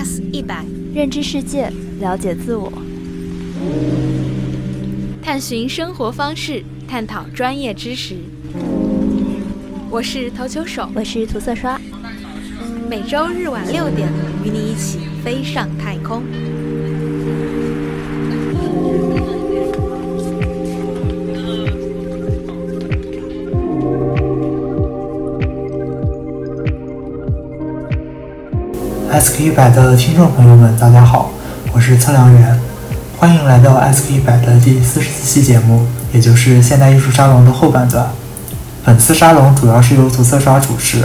Plus 一百，认知世界，了解自我，探寻生活方式，探讨专业知识。我是投球手，我是涂色刷。每周日晚六点，与你一起飞上太空。SK 一百的听众朋友们，大家好，我是测量员，欢迎来到 SK 一百的第四十四期节目，也就是现代艺术沙龙的后半段。本次沙龙主要是由涂色刷主持，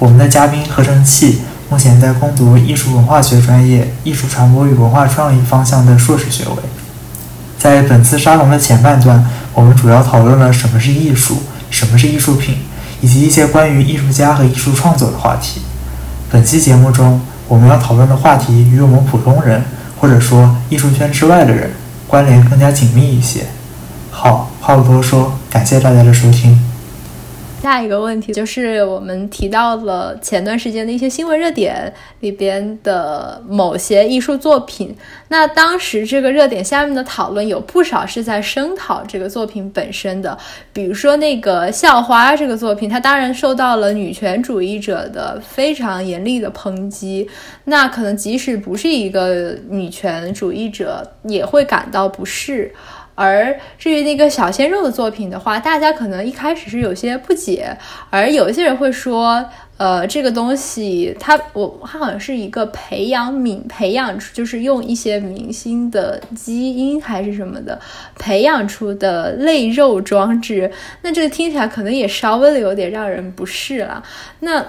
我们的嘉宾合成器目前在攻读艺术文化学专业艺术传播与文化创意方向的硕士学位。在本次沙龙的前半段，我们主要讨论了什么是艺术，什么是艺术品，以及一些关于艺术家和艺术创作的话题。本期节目中，我们要讨论的话题与我们普通人，或者说艺术圈之外的人，关联更加紧密一些。好，话不多说，感谢大家的收听。下一个问题就是我们提到了前段时间的一些新闻热点里边的某些艺术作品。那当时这个热点下面的讨论有不少是在声讨这个作品本身的，比如说那个校花这个作品，它当然受到了女权主义者的非常严厉的抨击。那可能即使不是一个女权主义者，也会感到不适。而至于那个小鲜肉的作品的话，大家可能一开始是有些不解，而有些人会说，呃，这个东西它我它好像是一个培养皿培养出，就是用一些明星的基因还是什么的培养出的类肉装置，那这个听起来可能也稍微的有点让人不适了。那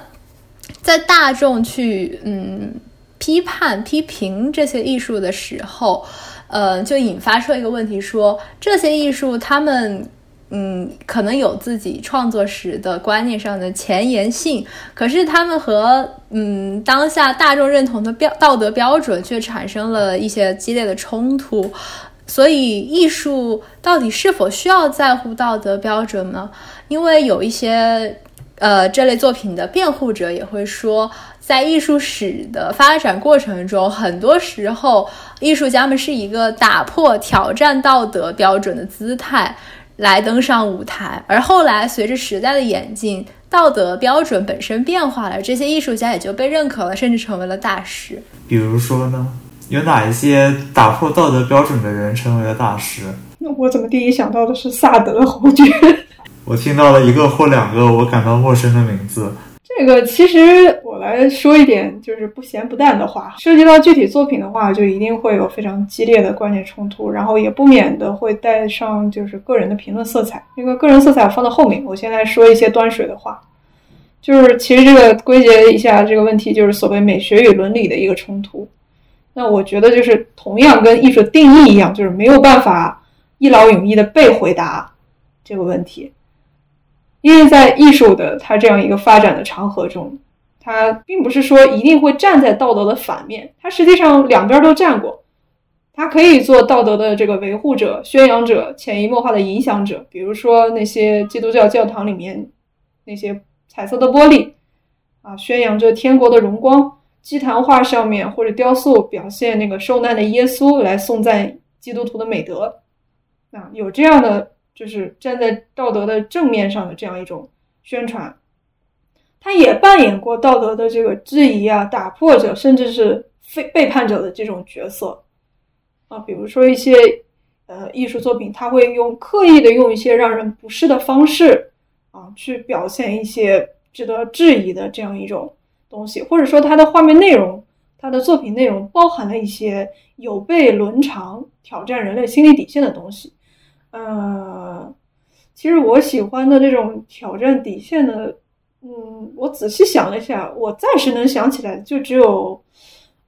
在大众去嗯批判批评这些艺术的时候。呃，就引发出一个问题，说这些艺术，他们，嗯，可能有自己创作时的观念上的前沿性，可是他们和嗯当下大众认同的标道德标准却产生了一些激烈的冲突。所以，艺术到底是否需要在乎道德标准呢？因为有一些呃这类作品的辩护者也会说。在艺术史的发展过程中，很多时候艺术家们是一个打破、挑战道德标准的姿态来登上舞台，而后来随着时代的演进，道德标准本身变化了，这些艺术家也就被认可了，甚至成为了大师。比如说呢，有哪一些打破道德标准的人成为了大师？那我怎么第一想到的是萨德侯爵？我听到了一个或两个我感到陌生的名字。这个其实我来说一点，就是不咸不淡的话。涉及到具体作品的话，就一定会有非常激烈的观念冲突，然后也不免的会带上就是个人的评论色彩。那个个人色彩放到后面，我先来说一些端水的话。就是其实这个归结一下这个问题，就是所谓美学与伦理的一个冲突。那我觉得就是同样跟艺术定义一样，就是没有办法一劳永逸的被回答这个问题。因为在艺术的它这样一个发展的长河中，它并不是说一定会站在道德的反面，它实际上两边都站过。它可以做道德的这个维护者、宣扬者、潜移默化的影响者。比如说那些基督教教堂里面那些彩色的玻璃啊，宣扬着天国的荣光；祭坛画上面或者雕塑表现那个受难的耶稣，来颂赞基督徒的美德。啊，有这样的。就是站在道德的正面上的这样一种宣传，他也扮演过道德的这个质疑啊、打破者，甚至是非背叛者的这种角色啊。比如说一些呃艺术作品，他会用刻意的用一些让人不适的方式啊，去表现一些值得质疑的这样一种东西，或者说他的画面内容、他的作品内容包含了一些有悖伦常、挑战人类心理底线的东西。呃，其实我喜欢的这种挑战底线的，嗯，我仔细想了一下，我暂时能想起来的就只有，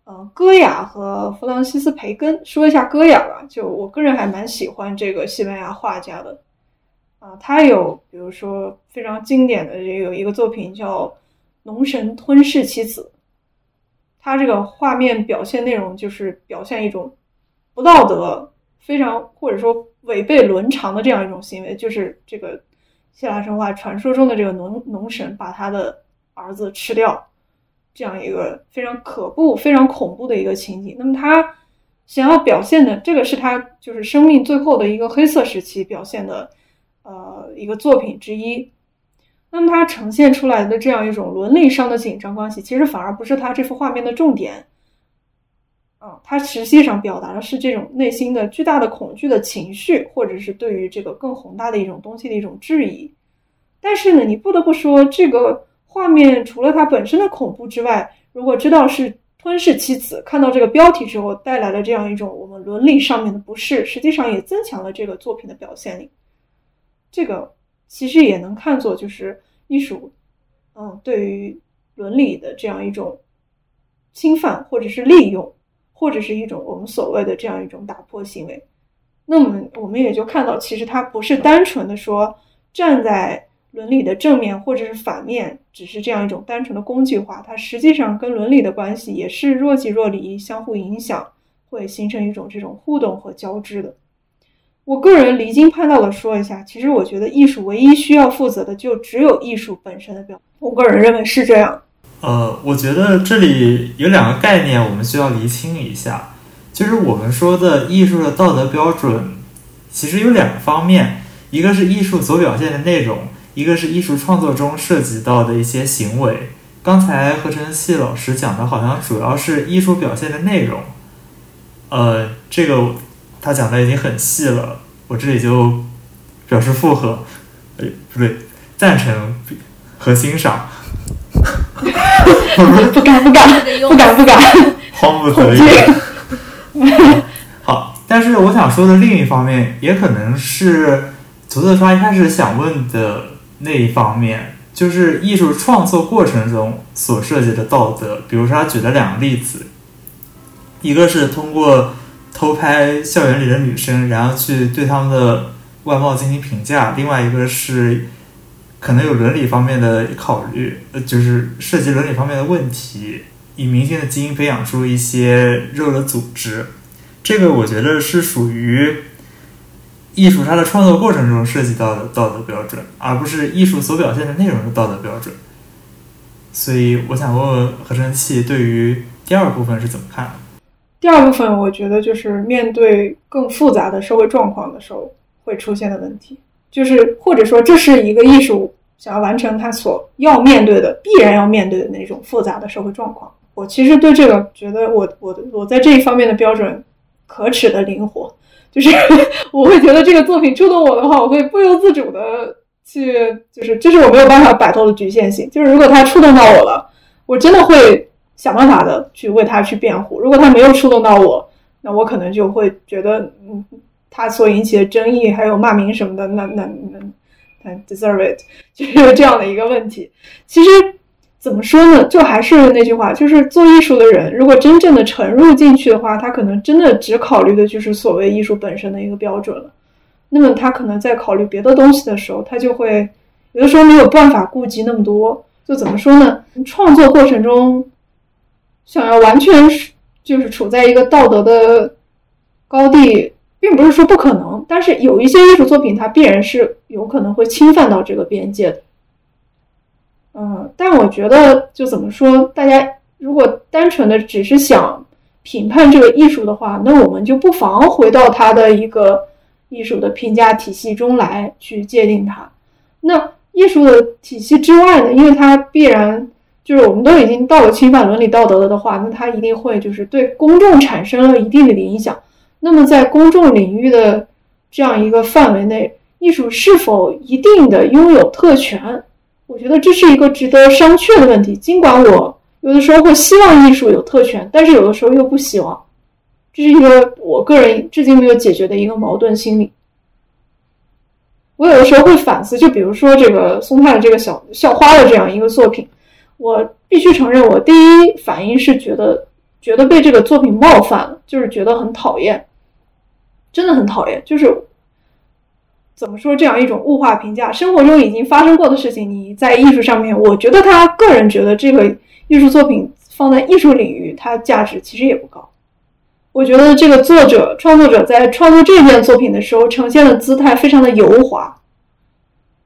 呃，戈雅和弗朗西斯培根。说一下戈雅吧，就我个人还蛮喜欢这个西班牙画家的，啊，他有比如说非常经典的这有一个作品叫《龙神吞噬妻子》，他这个画面表现内容就是表现一种不道德。非常或者说违背伦常的这样一种行为，就是这个希腊神话传说中的这个农农神把他的儿子吃掉，这样一个非常可怖、非常恐怖的一个情景。那么他想要表现的，这个是他就是生命最后的一个黑色时期表现的，呃，一个作品之一。那么它呈现出来的这样一种伦理上的紧张关系，其实反而不是他这幅画面的重点。啊，它实际上表达的是这种内心的巨大的恐惧的情绪，或者是对于这个更宏大的一种东西的一种质疑。但是呢，你不得不说，这个画面除了它本身的恐怖之外，如果知道是吞噬妻子，看到这个标题之后带来了这样一种我们伦理上面的不适，实际上也增强了这个作品的表现力。这个其实也能看作就是艺术，嗯，对于伦理的这样一种侵犯，或者是利用，或者是一种我们所谓的这样一种打破行为。那么我们也就看到，其实它不是单纯的说站在。伦理的正面或者是反面，只是这样一种单纯的工具化，它实际上跟伦理的关系也是若即若离、相互影响，会形成一种这种互动和交织的。我个人离经叛道的说一下，其实我觉得艺术唯一需要负责的就只有艺术本身的表。我个人认为是这样。呃，我觉得这里有两个概念我们需要厘清一下，就是我们说的艺术的道德标准，其实有两个方面，一个是艺术所表现的内容。一个是艺术创作中涉及到的一些行为，刚才何晨曦老师讲的好像主要是艺术表现的内容，呃，这个他讲的已经很细了，我这里就表示附和，哎，不对，赞成和欣赏，不敢不敢不敢不敢，慌不择言。好，但是我想说的另一方面，也可能是涂色刷一开始想问的。那一方面就是艺术创作过程中所涉及的道德，比如说他举了两个例子，一个是通过偷拍校园里的女生，然后去对他们的外貌进行评价；另外一个是可能有伦理方面的考虑，呃，就是涉及伦理方面的问题，以明星的基因培养出一些肉的组织，这个我觉得是属于。艺术它的创作过程中涉及到的道德标准，而不是艺术所表现的内容的道德标准。所以，我想问问合成器对于第二部分是怎么看？第二部分，我觉得就是面对更复杂的社会状况的时候会出现的问题，就是或者说这是一个艺术想要完成它所要面对的、必然要面对的那种复杂的社会状况。我其实对这个觉得，我我我在这一方面的标准可耻的灵活。就是 我会觉得这个作品触动我的话，我会不由自主的去，就是这是我没有办法摆脱的局限性。就是如果他触动到我了，我真的会想办法的去为他去辩护；如果他没有触动到我，那我可能就会觉得，嗯，他所引起的争议还有骂名什么的，那那那他 deserve it，就是这样的一个问题。其实。怎么说呢？就还是那句话，就是做艺术的人，如果真正的沉入进去的话，他可能真的只考虑的就是所谓艺术本身的一个标准了。那么他可能在考虑别的东西的时候，他就会有的时候没有办法顾及那么多。就怎么说呢？创作过程中想要完全就是处在一个道德的高地，并不是说不可能，但是有一些艺术作品，它必然是有可能会侵犯到这个边界的。嗯，但我觉得就怎么说，大家如果单纯的只是想评判这个艺术的话，那我们就不妨回到它的一个艺术的评价体系中来去界定它。那艺术的体系之外呢，因为它必然就是我们都已经到了侵犯伦理道德了的话，那它一定会就是对公众产生了一定的影响。那么在公众领域的这样一个范围内，艺术是否一定的拥有特权？我觉得这是一个值得商榷的问题。尽管我有的时候会希望艺术有特权，但是有的时候又不希望，这是一个我个人至今没有解决的一个矛盾心理。我有的时候会反思，就比如说这个松泰的这个小校花的这样一个作品，我必须承认，我第一反应是觉得觉得被这个作品冒犯了，就是觉得很讨厌，真的很讨厌，就是。怎么说这样一种物化评价？生活中已经发生过的事情，你在艺术上面，我觉得他个人觉得这个艺术作品放在艺术领域，它价值其实也不高。我觉得这个作者创作者在创作这件作品的时候，呈现的姿态非常的油滑，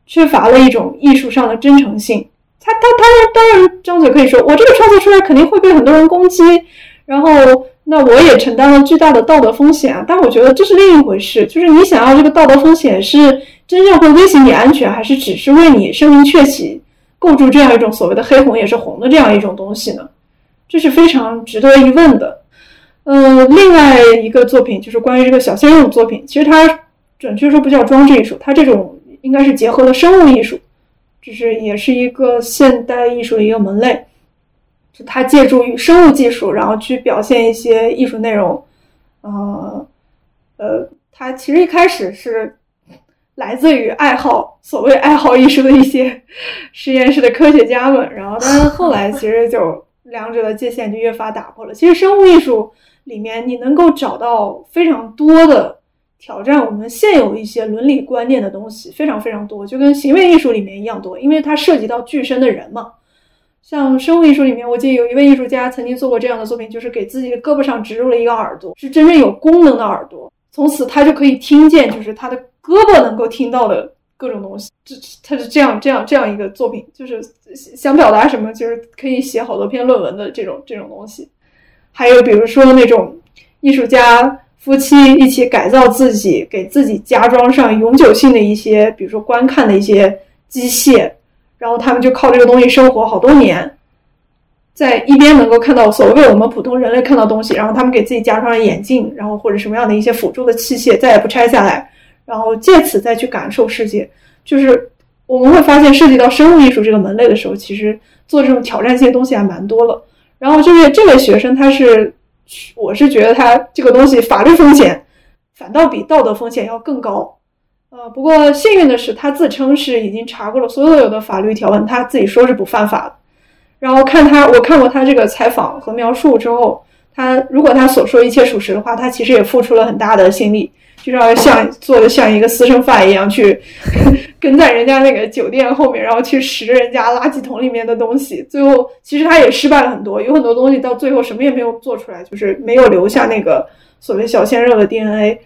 缺乏了一种艺术上的真诚性。他他他当然张嘴可以说，我这个创作出来肯定会被很多人攻击，然后那我也承担了巨大的道德风险啊。但我觉得这是另一回事，就是你想要这个道德风险是真正会威胁你安全，还是只是为你声名鹊起构筑这样一种所谓的黑红也是红的这样一种东西呢？这是非常值得一问的。呃，另外一个作品就是关于这个小鲜肉作品，其实它准确说不叫装置艺术，它这种应该是结合了生物艺术。就是也是一个现代艺术的一个门类，就它借助于生物技术，然后去表现一些艺术内容。呃呃，他其实一开始是来自于爱好所谓爱好艺术的一些实验室的科学家们，然后但是后来其实就两者的界限就越发打破了。其实生物艺术里面你能够找到非常多的。挑战我们现有一些伦理观念的东西非常非常多，就跟行为艺术里面一样多，因为它涉及到具身的人嘛。像生物艺术里面，我记得有一位艺术家曾经做过这样的作品，就是给自己的胳膊上植入了一个耳朵，是真正有功能的耳朵，从此他就可以听见，就是他的胳膊能够听到的各种东西。这他是这样这样这样一个作品，就是想表达什么，就是可以写好多篇论文的这种这种东西。还有比如说那种艺术家。夫妻一起改造自己，给自己加装上永久性的一些，比如说观看的一些机械，然后他们就靠这个东西生活好多年，在一边能够看到所谓我们普通人类看到东西，然后他们给自己加上了眼镜，然后或者什么样的一些辅助的器械，再也不拆下来，然后借此再去感受世界。就是我们会发现，涉及到生物艺术这个门类的时候，其实做这种挑战性的东西还蛮多了。然后就是这位学生，他是。我是觉得他这个东西法律风险反倒比道德风险要更高，呃，不过幸运的是他自称是已经查过了所有的法律条文，他自己说是不犯法的。然后看他，我看过他这个采访和描述之后，他如果他所说一切属实的话，他其实也付出了很大的心力。就是要像做的像一个私生饭一样去 跟在人家那个酒店后面，然后去拾人家垃圾桶里面的东西。最后其实他也失败了很多，有很多东西到最后什么也没有做出来，就是没有留下那个所谓小鲜肉的 DNA。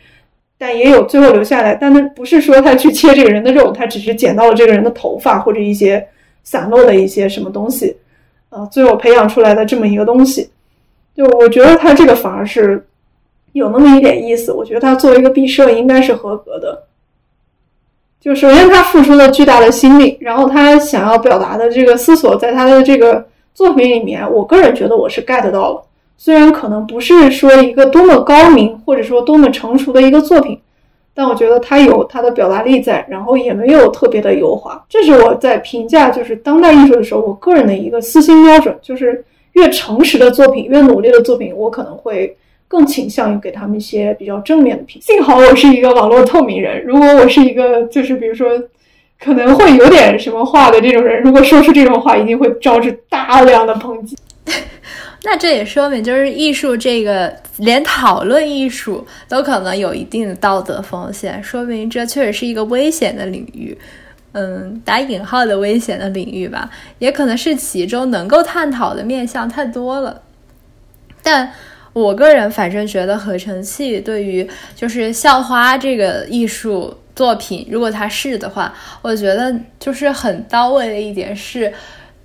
但也有最后留下来，但他不是说他去切这个人的肉，他只是捡到了这个人的头发或者一些散落的一些什么东西，啊，最后培养出来的这么一个东西。就我觉得他这个反而是。有那么一点意思，我觉得他作为一个毕设应该是合格的。就首先他付出了巨大的心力，然后他想要表达的这个思索，在他的这个作品里面，我个人觉得我是 get 到了。虽然可能不是说一个多么高明或者说多么成熟的一个作品，但我觉得他有他的表达力在，然后也没有特别的油滑。这是我在评价就是当代艺术的时候，我个人的一个私心标准，就是越诚实的作品，越努力的作品，我可能会。更倾向于给他们一些比较正面的评。幸好我是一个网络透明人，如果我是一个就是比如说可能会有点什么话的这种人，如果说出这种话，一定会招致大量的抨击。那这也说明，就是艺术这个连讨论艺术都可能有一定的道德风险，说明这确实是一个危险的领域。嗯，打引号的危险的领域吧，也可能是其中能够探讨的面向太多了，但。我个人反正觉得合成器对于就是校花这个艺术作品，如果它是的话，我觉得就是很到位的一点是，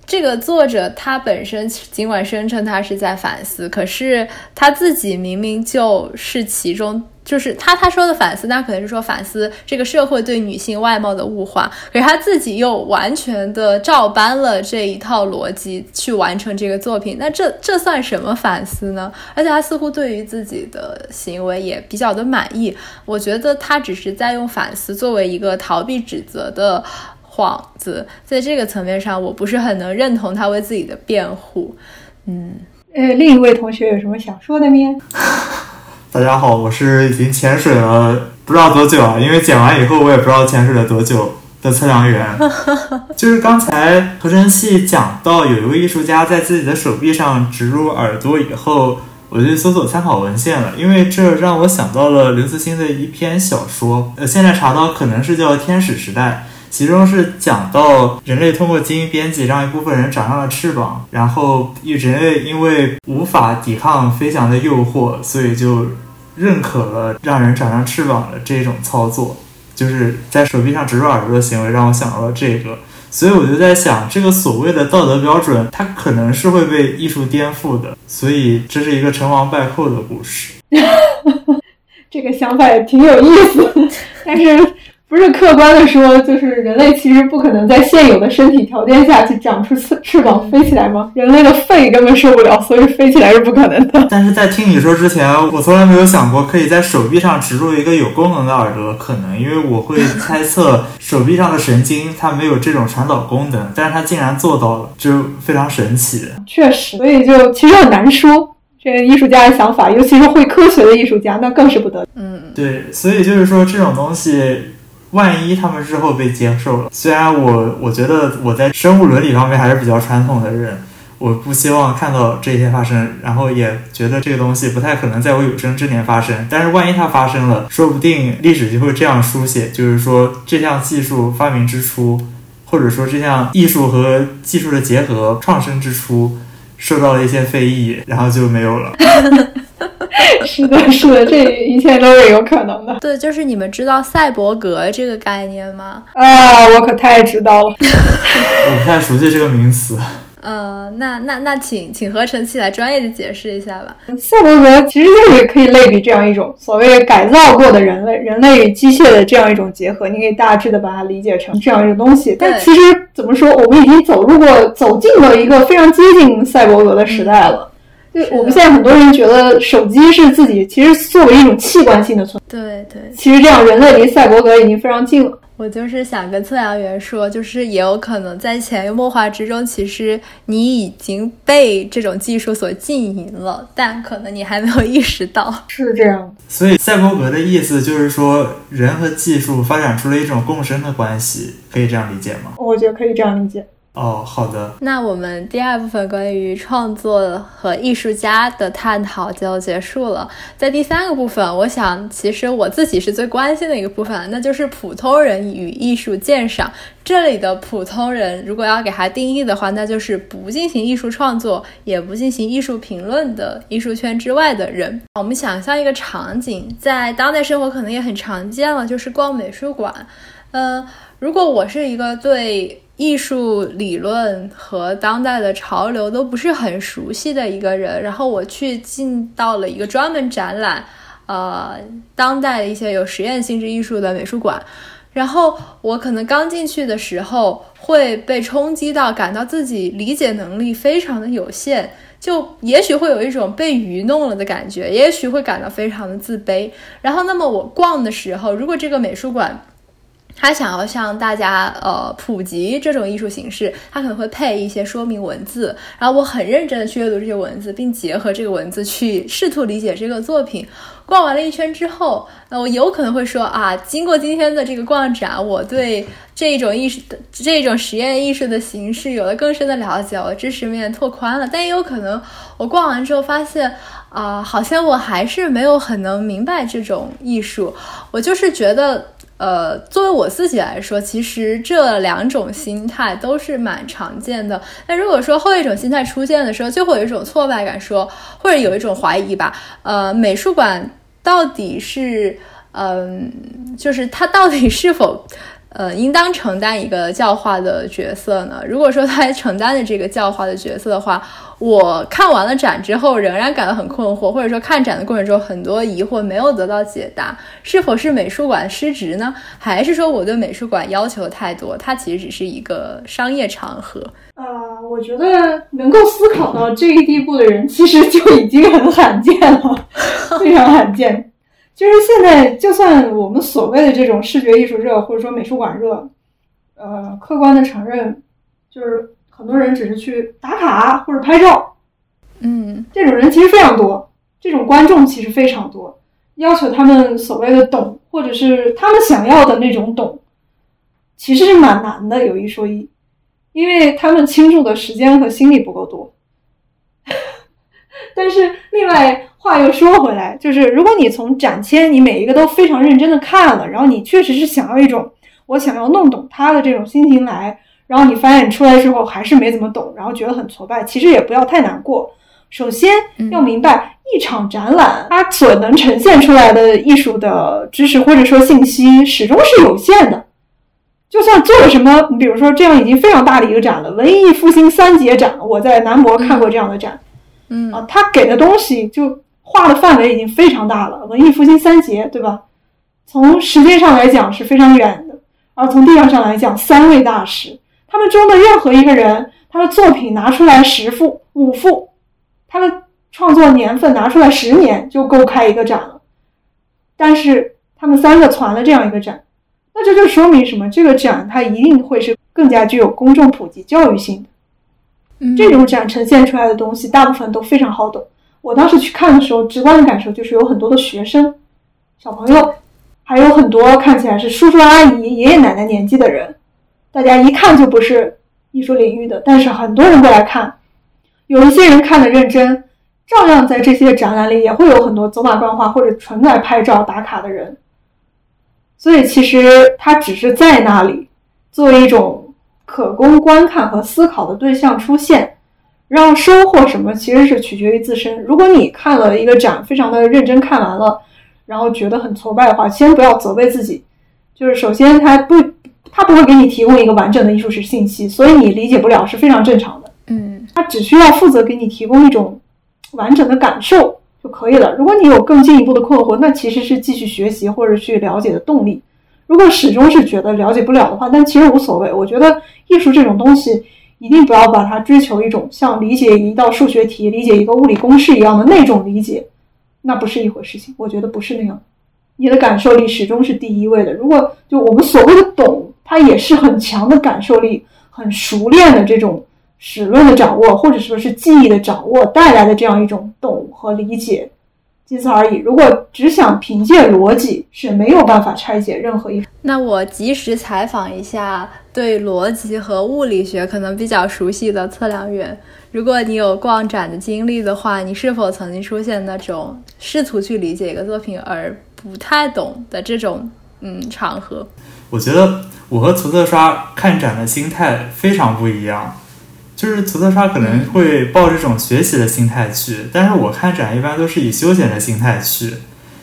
这个作者他本身尽管声称他是在反思，可是他自己明明就是其中。就是他他说的反思，那可能是说反思这个社会对女性外貌的物化，可是他自己又完全的照搬了这一套逻辑去完成这个作品，那这这算什么反思呢？而且他似乎对于自己的行为也比较的满意，我觉得他只是在用反思作为一个逃避指责的幌子，在这个层面上，我不是很能认同他为自己的辩护。嗯，呃，另一位同学有什么想说的吗？大家好，我是已经潜水了不知道多久啊，因为剪完以后我也不知道潜水了多久的测量员。就是刚才合成器讲到有一位艺术家在自己的手臂上植入耳朵以后，我就搜索参考文献了，因为这让我想到了刘慈欣的一篇小说，呃，现在查到可能是叫《天使时代》。其中是讲到人类通过基因编辑让一部分人长上了翅膀，然后人类因为无法抵抗飞翔的诱惑，所以就认可了让人长上翅膀的这种操作，就是在手臂上植入耳朵的行为，让我想到了这个。所以我就在想，这个所谓的道德标准，它可能是会被艺术颠覆的。所以这是一个成王败寇的故事。这个想法也挺有意思，但是。不是客观的说，就是人类其实不可能在现有的身体条件下去长出翅翅膀飞起来吗？人类的肺根本受不了，所以飞起来是不可能的。但是在听你说之前，我从来没有想过可以在手臂上植入一个有功能的耳朵，可能因为我会猜测手臂上的神经它没有这种传导功能，但是它竟然做到了，就非常神奇。确实，所以就其实很难说。这个艺术家的想法，尤其是会科学的艺术家，那更是不得。嗯，对，所以就是说这种东西。万一他们之后被接受了，虽然我我觉得我在生物伦理方面还是比较传统的人，我不希望看到这些发生，然后也觉得这个东西不太可能在我有生之年发生。但是万一它发生了，说不定历史就会这样书写，就是说这项技术发明之初，或者说这项艺术和技术的结合创生之初，受到了一些非议，然后就没有了。是的，是的，这一切都是有可能的。对，就是你们知道赛博格这个概念吗？啊，我可太知道了。我不太熟悉这个名词。呃，那那那，请请合成器来专业的解释一下吧。赛博格其实就是可以类比这样一种所谓改造过的人类，人类与机械的这样一种结合。你可以大致的把它理解成这样一个东西。但其实怎么说，我们已经走入过、走进了一个非常接近赛博格的时代了。就我们现在很多人觉得手机是自己其实作为一种器官性的存在，对对，其实这样人类离赛博格已经非常近了。我就是想跟测量员说，就是也有可能在潜移默化之中，其实你已经被这种技术所浸淫了，但可能你还没有意识到是这样。所以赛博格的意思就是说，人和技术发展出了一种共生的关系，可以这样理解吗？我觉得可以这样理解。哦，好的。那我们第二部分关于创作和艺术家的探讨就结束了。在第三个部分，我想其实我自己是最关心的一个部分，那就是普通人与艺术鉴赏。这里的普通人，如果要给他定义的话，那就是不进行艺术创作，也不进行艺术评论的艺术圈之外的人。我们想象一个场景，在当代生活可能也很常见了，就是逛美术馆。嗯，如果我是一个对艺术理论和当代的潮流都不是很熟悉的一个人，然后我去进到了一个专门展览，呃，当代的一些有实验性质艺术的美术馆，然后我可能刚进去的时候会被冲击到，感到自己理解能力非常的有限，就也许会有一种被愚弄了的感觉，也许会感到非常的自卑。然后，那么我逛的时候，如果这个美术馆。他想要向大家呃普及这种艺术形式，他可能会配一些说明文字，然后我很认真的去阅读这些文字，并结合这个文字去试图理解这个作品。逛完了一圈之后，那我有可能会说啊，经过今天的这个逛展，我对这种艺术的这种实验艺术的形式有了更深的了解，我知识面拓宽了。但也有可能我逛完之后发现啊，好像我还是没有很能明白这种艺术，我就是觉得。呃，作为我自己来说，其实这两种心态都是蛮常见的。那如果说后一种心态出现的时候，就会有一种挫败感，说或者有一种怀疑吧。呃，美术馆到底是，嗯，就是它到底是否？呃，应当承担一个教化的角色呢？如果说他承担的这个教化的角色的话，我看完了展之后仍然感到很困惑，或者说看展的过程中很多疑惑没有得到解答，是否是美术馆失职呢？还是说我对美术馆要求太多？它其实只是一个商业场合？啊，我觉得能够思考到这一地步的人，其实就已经很罕见了，非常罕见。就是现在，就算我们所谓的这种视觉艺术热，或者说美术馆热，呃，客观的承认，就是很多人只是去打卡或者拍照，嗯，这种人其实非常多，这种观众其实非常多，要求他们所谓的懂，或者是他们想要的那种懂，其实是蛮难的。有一说一，因为他们倾注的时间和心力不够多。但是另外。话又说回来，就是如果你从展签，你每一个都非常认真的看了，然后你确实是想要一种我想要弄懂他的这种心情来，然后你发现你出来之后还是没怎么懂，然后觉得很挫败，其实也不要太难过。首先要明白，一场展览它所能呈现出来的艺术的知识或者说信息始终是有限的，就算做了什么，你比如说这样已经非常大的一个展了，文艺复兴三杰展，我在南博看过这样的展，嗯啊，他给的东西就画的范围已经非常大了，文艺复兴三杰，对吧？从时间上来讲是非常远的，而从地量上来讲，三位大师，他们中的任何一个人，他的作品拿出来十幅、五幅，他的创作年份拿出来十年就够开一个展了。但是他们三个攒了这样一个展，那这就说明什么？这个展它一定会是更加具有公众普及教育性的。嗯这种展呈现出来的东西，大部分都非常好懂。我当时去看的时候，直观的感受就是有很多的学生、小朋友，还有很多看起来是叔叔阿姨、爷爷奶奶年纪的人，大家一看就不是艺术领域的，但是很多人过来看，有一些人看得认真，照样在这些展览里也会有很多走马观花或者纯来拍照打卡的人。所以其实它只是在那里作为一种可供观看和思考的对象出现，让收获什么其实是取决于自身。如果你看了一个展，非常的认真看完了，然后觉得很挫败的话，先不要责备自己。就是首先，它不，它不会给你提供一个完整的艺术史信息，所以你理解不了是非常正常的。嗯它只需要负责给你提供一种完整的感受就可以了。如果你有更进一步的困惑，那其实是继续学习或者去了解的动力。如果始终是觉得了解不了的话，但其实无所谓。我觉得艺术这种东西，一定不要把它追求一种像理解一道数学题、理解一个物理公式一样的那种理解，那不是一回事情。我觉得不是那样。你的感受力始终是第一位的。如果就我们所谓的懂，它也是很强的感受力、很熟练的这种史论的掌握，或者说是记忆的掌握带来的这样一种懂和理解，仅此而已。如果只想凭借逻辑，是没有办法拆解任何一。那我及时采访一下对逻辑和物理学可能比较熟悉的测量员。如果你有逛展的经历的话，你是否曾经出现那种试图去理解一个作品而不太懂的这种嗯场合？我觉得我和涂色刷看展的心态非常不一样，就是涂色刷可能会抱这种学习的心态去，但是我看展一般都是以休闲的心态去，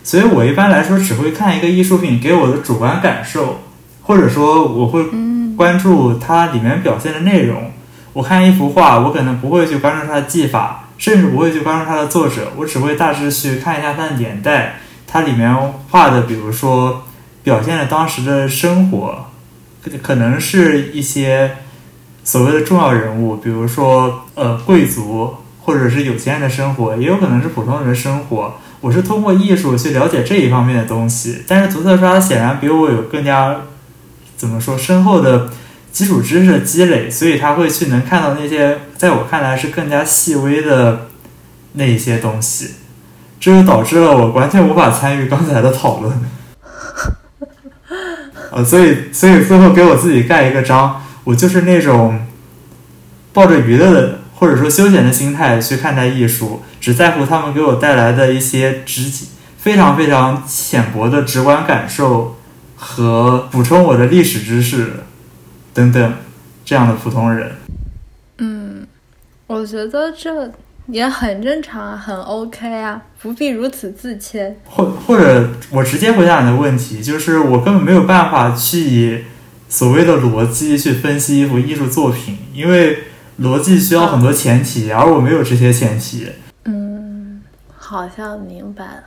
所以我一般来说只会看一个艺术品给我的主观感受，或者说我会关注它里面表现的内容。我看一幅画，我可能不会去关注它的技法，甚至不会去关注它的作者，我只会大致去看一下它的年代，它里面画的，比如说表现了当时的生活，可可能是一些所谓的重要人物，比如说呃贵族或者是有钱人的生活，也有可能是普通人的生活。我是通过艺术去了解这一方面的东西，但是涂色刷显然比我有更加怎么说深厚的基础知识的积累，所以他会去能看到那些在我看来是更加细微的那一些东西，这就导致了我完全无法参与刚才的讨论。呃，所以所以最后给我自己盖一个章，我就是那种抱着娱乐的或者说休闲的心态去看待艺术，只在乎他们给我带来的一些直非常非常浅薄的直观感受和补充我的历史知识等等这样的普通人。嗯，我觉得这也很正常啊，很 OK 啊，不必如此自谦。或或者我直接回答你的问题，就是我根本没有办法去以所谓的逻辑去分析一幅艺术作品，因为逻辑需要很多前提，而我没有这些前提。嗯，好像明白了。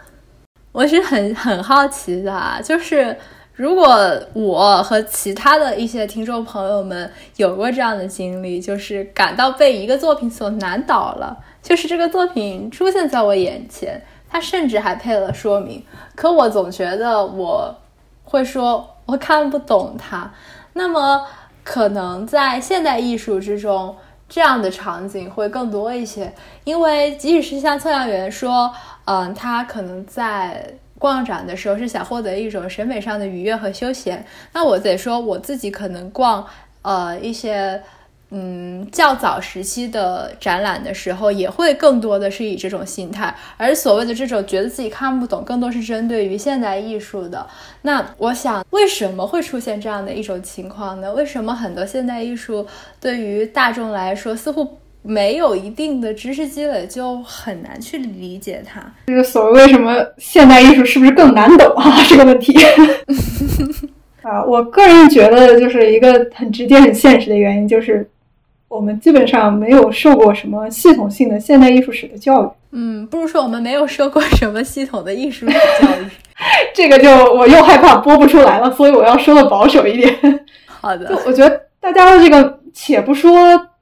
我是很很好奇的啊，就是如果我和其他的一些听众朋友们有过这样的经历，就是感到被一个作品所难倒了，就是这个作品出现在我眼前，它甚至还配了说明，可我总觉得我会说我看不懂它。那么可能在现代艺术之中，这样的场景会更多一些，因为即使是像测量员说，嗯，他可能在逛展的时候是想获得一种审美上的愉悦和休闲，那我得说我自己可能逛呃一些。嗯，较早时期的展览的时候，也会更多的是以这种心态，而所谓的这种觉得自己看不懂，更多是针对于现代艺术的。那我想，为什么会出现这样的一种情况呢？为什么很多现代艺术对于大众来说，似乎没有一定的知识积累，就很难去理解它？这个所谓为什么现代艺术是不是更难懂啊？这个问题。啊，我个人觉得就是一个很直接、很现实的原因，就是我们基本上没有受过什么系统性的现代艺术史的教育。嗯，不如说我们没有受过什么系统的艺术史教育。这个就我又害怕播不出来了，所以我要说的保守一点。好的，就我觉得大家的这个，且不说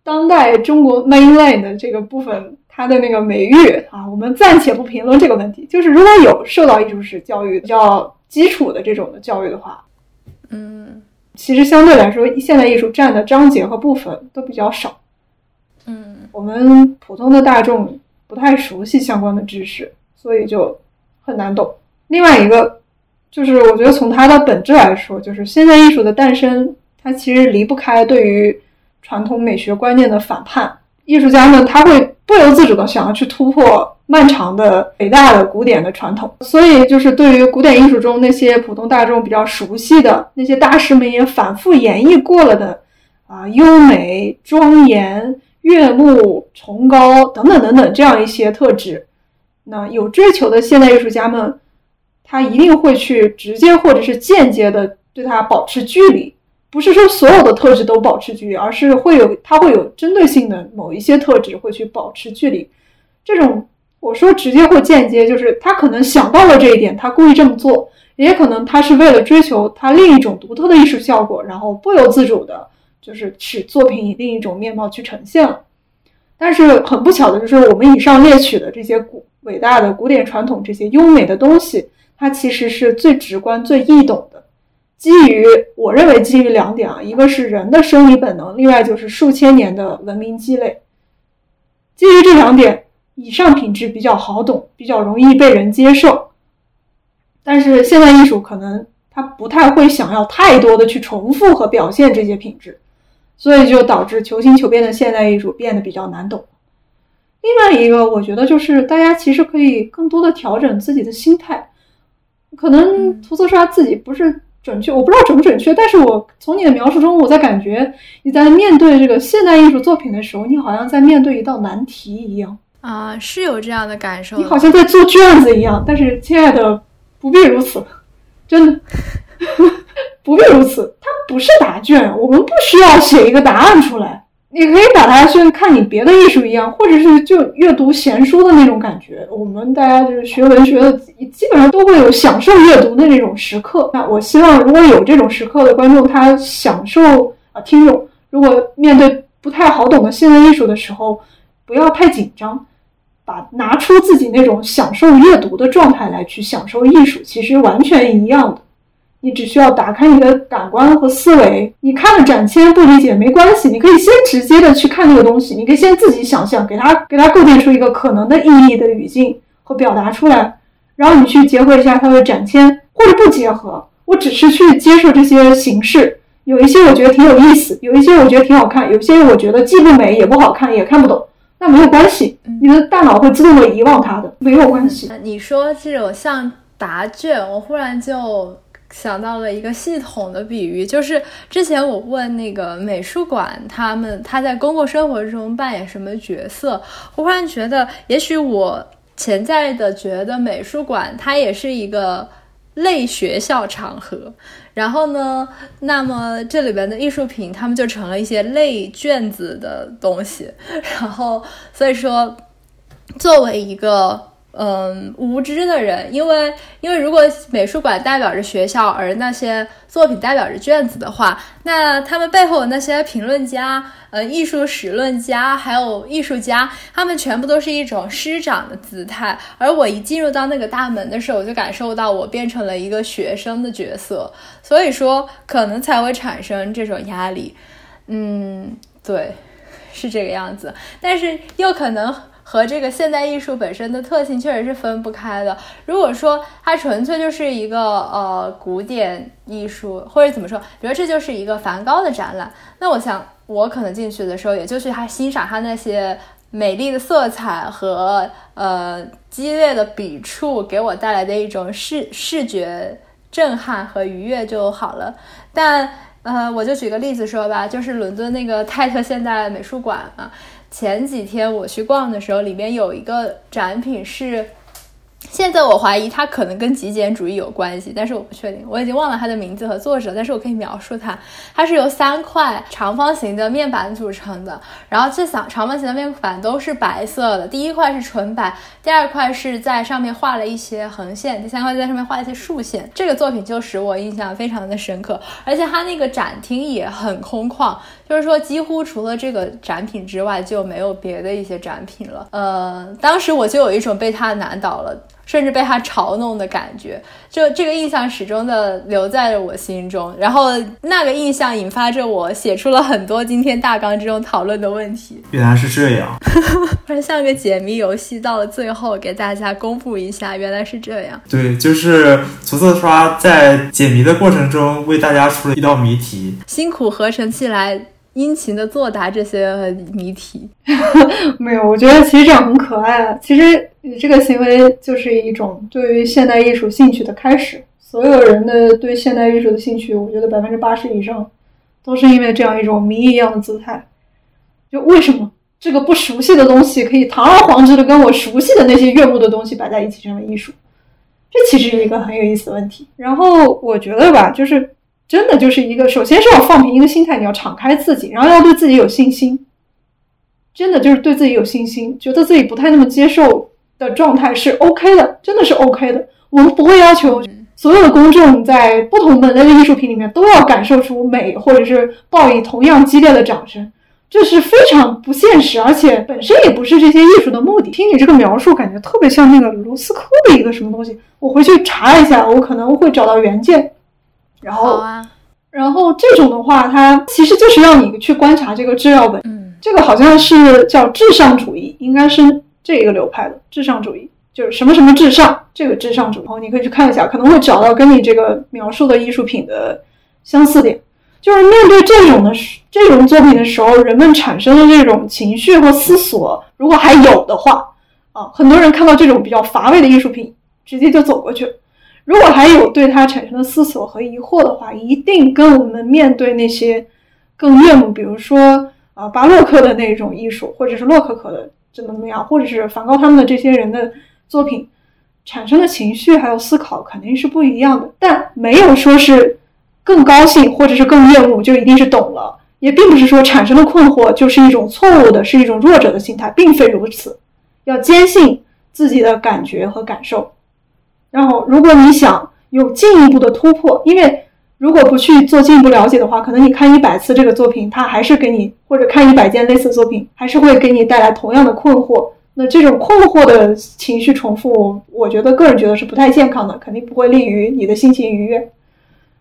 当代中国 mainland 的这个部分，它的那个美誉啊，我们暂且不评论这个问题。就是如果有受到艺术史教育比较基础的这种的教育的话，嗯其实相对来说，现代艺术占的章节和部分都比较少。嗯我们普通的大众不太熟悉相关的知识，所以就很难懂。另外一个就是，我觉得从它的本质来说，就是现代艺术的诞生，它其实离不开对于传统美学观念的反叛。艺术家们他会不由自主的想要去突破漫长的伟大的古典的传统，所以就是对于古典艺术中那些普通大众比较熟悉的那些大师们也反复演绎过了的啊优美、庄严、悦目、崇高等等等等这样一些特质，那有追求的现代艺术家们，他一定会去直接或者是间接的对它保持距离。不是说所有的特质都保持距离，而是会有它会有针对性的某一些特质会去保持距离。这种我说直接或间接，就是他可能想到了这一点，他故意这么做，也可能他是为了追求他另一种独特的艺术效果，然后不由自主的，就是使作品以另一种面貌去呈现了。但是很不巧的就是，我们以上列举的这些古伟大的古典传统这些优美的东西，它其实是最直观、最易懂的。基于我认为基于两点啊，一个是人的生理本能，另外就是数千年的文明积累。基于这两点，以上品质比较好懂，比较容易被人接受。但是现代艺术可能它不太会想要太多的去重复和表现这些品质，所以就导致求新求变的现代艺术变得比较难懂。另外一个，我觉得就是大家其实可以更多的调整自己的心态，可能涂色刷自己不是。准确，我不知道准不准确，但是我从你的描述中，我在感觉你在面对这个现代艺术作品的时候，你好像在面对一道难题一样啊，是有这样的感受。你好像在做卷子一样，但是亲爱的，不必如此，真的 不必如此。它不是答卷，我们不需要写一个答案出来。你可以把它像看你别的艺术一样，或者是就阅读闲书的那种感觉。我们大家就是学文学的，基本上都会有享受阅读的那种时刻。那我希望，如果有这种时刻的观众，他享受啊，听众如果面对不太好懂的现代艺术的时候，不要太紧张，把拿出自己那种享受阅读的状态来去享受艺术，其实完全一样的。你只需要打开你的感官和思维，你看了展签不理解没关系，你可以先直接的去看那个东西，你可以先自己想象，给它给它构建出一个可能的意义的语境和表达出来，然后你去结合一下它的展签，或者不结合，我只是去接受这些形式，有一些我觉得挺有意思，有一些我觉得挺好看，有些我觉得既不美也不好看，也看不懂，那没有关系，你的大脑会自动的遗忘它的，没有关系。你说这种像答卷，我忽然就。想到了一个系统的比喻，就是之前我问那个美术馆，他们他在公共生活中扮演什么角色？我忽然觉得，也许我潜在的觉得美术馆它也是一个类学校场合。然后呢，那么这里边的艺术品，他们就成了一些类卷子的东西。然后所以说，作为一个。嗯，无知的人，因为因为如果美术馆代表着学校，而那些作品代表着卷子的话，那他们背后的那些评论家、呃艺术史论家，还有艺术家，他们全部都是一种师长的姿态。而我一进入到那个大门的时候，我就感受到我变成了一个学生的角色，所以说可能才会产生这种压力。嗯，对，是这个样子，但是又可能。和这个现代艺术本身的特性确实是分不开的。如果说它纯粹就是一个呃古典艺术，或者怎么说，比如这就是一个梵高的展览，那我想我可能进去的时候，也就是他欣赏他那些美丽的色彩和呃激烈的笔触给我带来的一种视视觉震撼和愉悦就好了。但呃，我就举个例子说吧，就是伦敦那个泰特现代美术馆啊。前几天我去逛的时候，里面有一个展品是现在我怀疑它可能跟极简主义有关系，但是我不确定，我已经忘了它的名字和作者，但是我可以描述它。它是由三块长方形的面板组成的，然后这三长方形的面板都是白色的。第一块是纯白，第二块是在上面画了一些横线，第三块在上面画了一些竖线。这个作品就使我印象非常的深刻，而且它那个展厅也很空旷，就是说几乎除了这个展品之外就没有别的一些展品了。呃，当时我就有一种被他难倒了。甚至被他嘲弄的感觉，就这个印象始终的留在了我心中。然后那个印象引发着我写出了很多今天大纲之中讨论的问题。原来是这样，突然像个解谜游戏，到了最后给大家公布一下，原来是这样。对，就是涂色刷在解谜的过程中为大家出了一道谜题，辛苦合成起来。殷勤的作答这些谜题，没有，我觉得其实这样很可爱啊。其实你这个行为就是一种对于现代艺术兴趣的开始。所有人的对现代艺术的兴趣，我觉得百分之八十以上都是因为这样一种谜一样的姿态。就为什么这个不熟悉的东西可以堂而皇之的跟我熟悉的那些悦目的东西摆在一起成为艺术？这其实是一个很有意思的问题。然后我觉得吧，就是。真的就是一个，首先是要放平一个心态，你要敞开自己，然后要对自己有信心。真的就是对自己有信心，觉得自己不太那么接受的状态是 OK 的，真的是 OK 的。我们不会要求所有的公众在不同门类的艺术品里面都要感受出美，或者是报以同样激烈的掌声，这是非常不现实，而且本身也不是这些艺术的目的。听你这个描述，感觉特别像那个卢斯科的一个什么东西，我回去查一下，我可能会找到原件。然后，然后这种的话，它其实就是让你去观察这个质料本。嗯，这个好像是叫至上主义，应该是这一个流派的至上主义，就是什么什么至上，这个至上主义。然后你可以去看一下，可能会找到跟你这个描述的艺术品的相似点。就是面对这种的这种作品的时候，人们产生的这种情绪和思索，如果还有的话，啊，很多人看到这种比较乏味的艺术品，直接就走过去。如果还有对它产生的思索和疑惑的话，一定跟我们面对那些更悦目，比如说啊巴洛克的那种艺术，或者是洛可可的怎么怎么样，或者是梵高他们的这些人的作品产生的情绪还有思考肯定是不一样的。但没有说是更高兴或者是更厌恶就一定是懂了，也并不是说产生的困惑就是一种错误的，是一种弱者的心态，并非如此。要坚信自己的感觉和感受。然后，如果你想有进一步的突破，因为如果不去做进一步了解的话，可能你看一百次这个作品，它还是给你，或者看一百件类似作品，还是会给你带来同样的困惑。那这种困惑的情绪重复，我觉得个人觉得是不太健康的，肯定不会利于你的心情愉悦。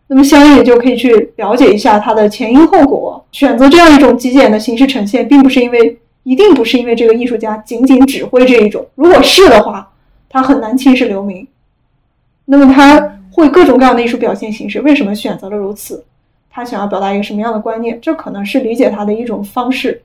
那么，相应也就可以去了解一下它的前因后果。选择这样一种极简的形式呈现，并不是因为一定不是因为这个艺术家仅仅只会这一种，如果是的话，他很难青史留名。那么他会各种各样的艺术表现形式，为什么选择了如此？他想要表达一个什么样的观念？这可能是理解他的一种方式。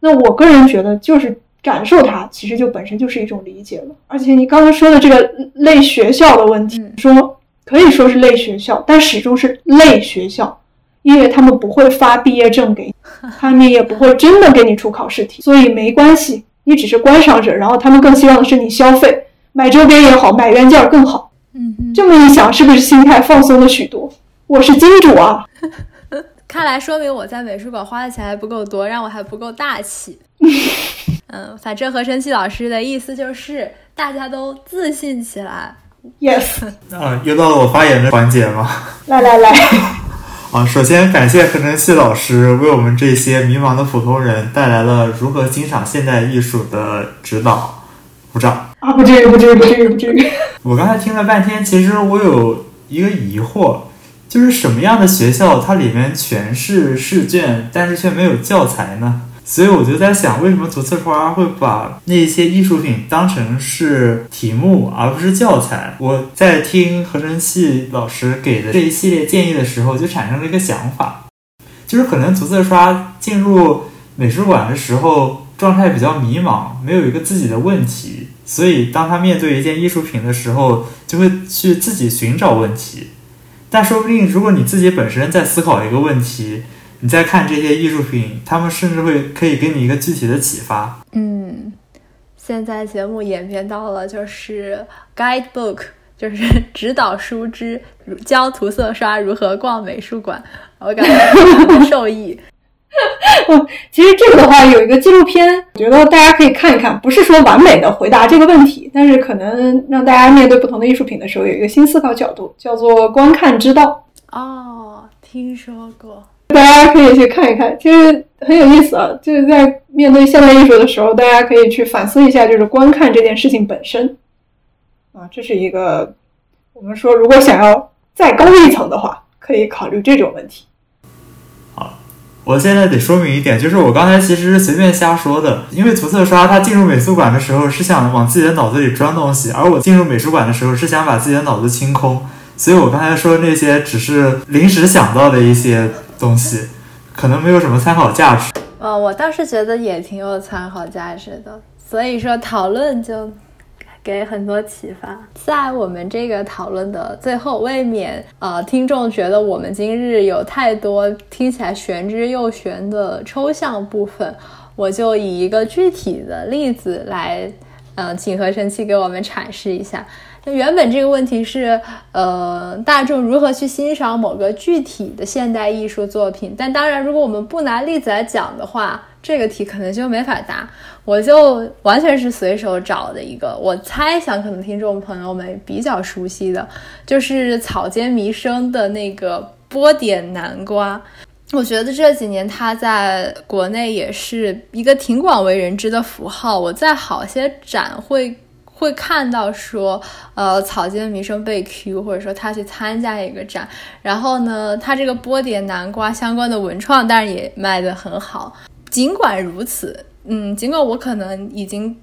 那我个人觉得，就是感受它，其实就本身就是一种理解了。而且你刚刚说的这个类学校的问题，说可以说是类学校，但始终是类学校，因为他们不会发毕业证给你，他们也不会真的给你出考试题，所以没关系，你只是观赏者。然后他们更希望的是你消费，买周边也好，买原件更好。嗯，这么一想，是不是心态放松了许多？我是金主啊！看来说明我在美术馆花的钱还不够多，让我还不够大气。嗯，反正何晨曦老师的意思就是大家都自信起来。Yes。啊，又到了我发言的环节吗？来来来。啊，首先感谢何晨曦老师为我们这些迷茫的普通人带来了如何欣赏现代艺术的指导，鼓掌。啊，不至于，不至于，不至于，不至于。我刚才听了半天，其实我有一个疑惑，就是什么样的学校它里面全是试卷，但是却没有教材呢？所以我就在想，为什么涂色花会把那些艺术品当成是题目，而不是教材？我在听何晨曦老师给的这一系列建议的时候，就产生了一个想法，就是可能涂色刷进入美术馆的时候。状态比较迷茫，没有一个自己的问题，所以当他面对一件艺术品的时候，就会去自己寻找问题。但说不定，如果你自己本身在思考一个问题，你再看这些艺术品，他们甚至会可以给你一个具体的启发。嗯，现在节目演变到了就是 guidebook，就是 指导书之教涂色刷如何逛美术馆，我感觉特别受益。其实这个的话有一个纪录片，我觉得大家可以看一看。不是说完美的回答这个问题，但是可能让大家面对不同的艺术品的时候有一个新思考角度，叫做观看之道。哦，听说过，大家可以去看一看，其实很有意思啊。就是在面对现代艺术的时候，大家可以去反思一下，就是观看这件事情本身啊，这是一个我们说如果想要再高一层的话，可以考虑这种问题。我现在得说明一点，就是我刚才其实是随便瞎说的，因为涂色刷它进入美术馆的时候是想往自己的脑子里装东西，而我进入美术馆的时候是想把自己的脑子清空，所以我刚才说的那些只是临时想到的一些东西，可能没有什么参考价值。呃，我倒是觉得也挺有参考价值的，所以说讨论就。给很多启发，在我们这个讨论的最后，未免呃听众觉得我们今日有太多听起来玄之又玄的抽象部分，我就以一个具体的例子来，呃，请合成器给我们阐释一下。那原本这个问题是，呃，大众如何去欣赏某个具体的现代艺术作品？但当然，如果我们不拿例子来讲的话，这个题可能就没法答。我就完全是随手找的一个，我猜想可能听众朋友们比较熟悉的，就是草间弥生的那个波点南瓜。我觉得这几年它在国内也是一个挺广为人知的符号。我在好些展会会看到说，呃，草间弥生被 Q，或者说他去参加一个展，然后呢，他这个波点南瓜相关的文创，但是也卖得很好。尽管如此。嗯，尽管我可能已经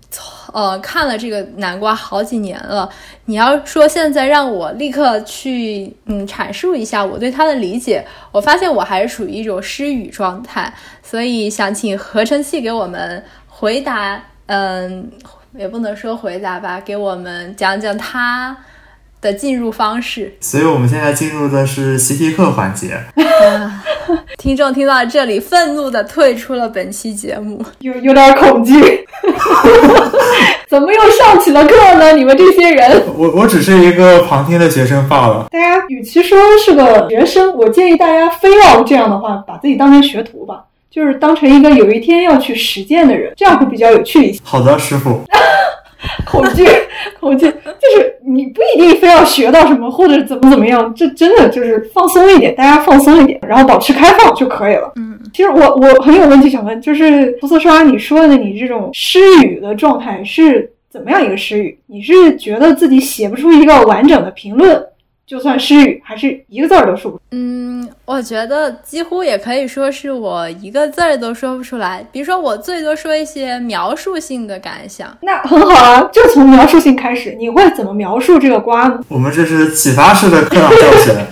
呃看了这个南瓜好几年了，你要说现在让我立刻去嗯阐述一下我对它的理解，我发现我还是属于一种失语状态，所以想请合成器给我们回答，嗯，也不能说回答吧，给我们讲讲它。的进入方式，所以我们现在进入的是习题课环节。听众听到这里，愤怒的退出了本期节目，有有点恐惧。怎么又上起了课呢？你们这些人，我我只是一个旁听的学生罢了。大家与其说是个学生，我建议大家非要这样的话，把自己当成学徒吧，就是当成一个有一天要去实践的人，这样会比较有趣一些。好的，师傅。恐惧，恐惧，就是你不一定非要学到什么或者怎么怎么样，这真的就是放松一点，大家放松一点，然后保持开放就可以了。嗯，其实我我很有问题想问，就是胡色刷，你说的你这种失语的状态是怎么样一个失语？你是觉得自己写不出一个完整的评论？就算失语，还是一个字儿都说不。嗯，我觉得几乎也可以说是我一个字儿都说不出来。比如说，我最多说一些描述性的感想。那很好啊，就从描述性开始。你会怎么描述这个瓜呢？我们这是启发式的课堂教学。